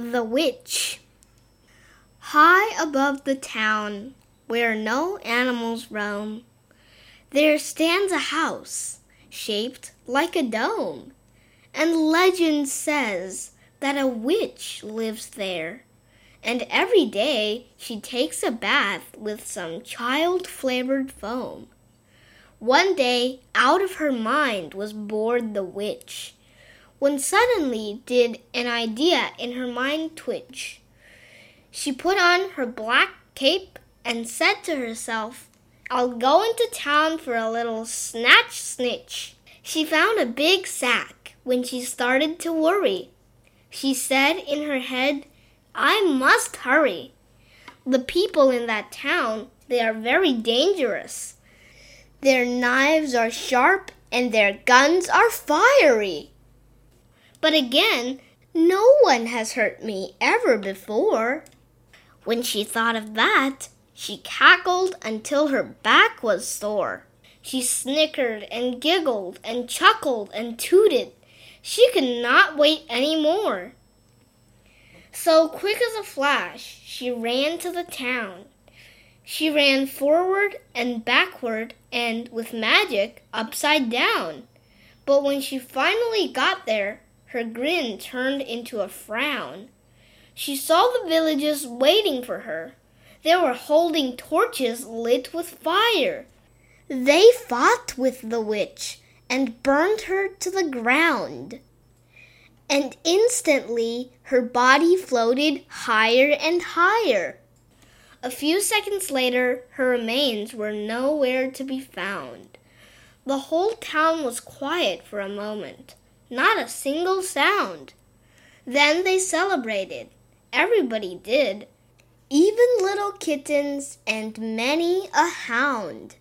The Witch. High above the town, where no animals roam, there stands a house shaped like a dome, and legend says that a witch lives there, and every day she takes a bath with some child flavored foam. One day, out of her mind was bored the witch when suddenly did an idea in her mind twitch. She put on her black cape and said to herself, I'll go into town for a little snatch snitch. She found a big sack when she started to worry. She said in her head, I must hurry. The people in that town, they are very dangerous. Their knives are sharp and their guns are fiery. But again, no one has hurt me ever before. When she thought of that, she cackled until her back was sore. She snickered and giggled and chuckled and tooted. She could not wait any more. So quick as a flash, she ran to the town. She ran forward and backward and, with magic, upside down. But when she finally got there, her grin turned into a frown. She saw the villagers waiting for her. They were holding torches lit with fire. They fought with the witch and burned her to the ground. And instantly her body floated higher and higher. A few seconds later, her remains were nowhere to be found. The whole town was quiet for a moment not a single sound. Then they celebrated. Everybody did, even little kittens and many a hound.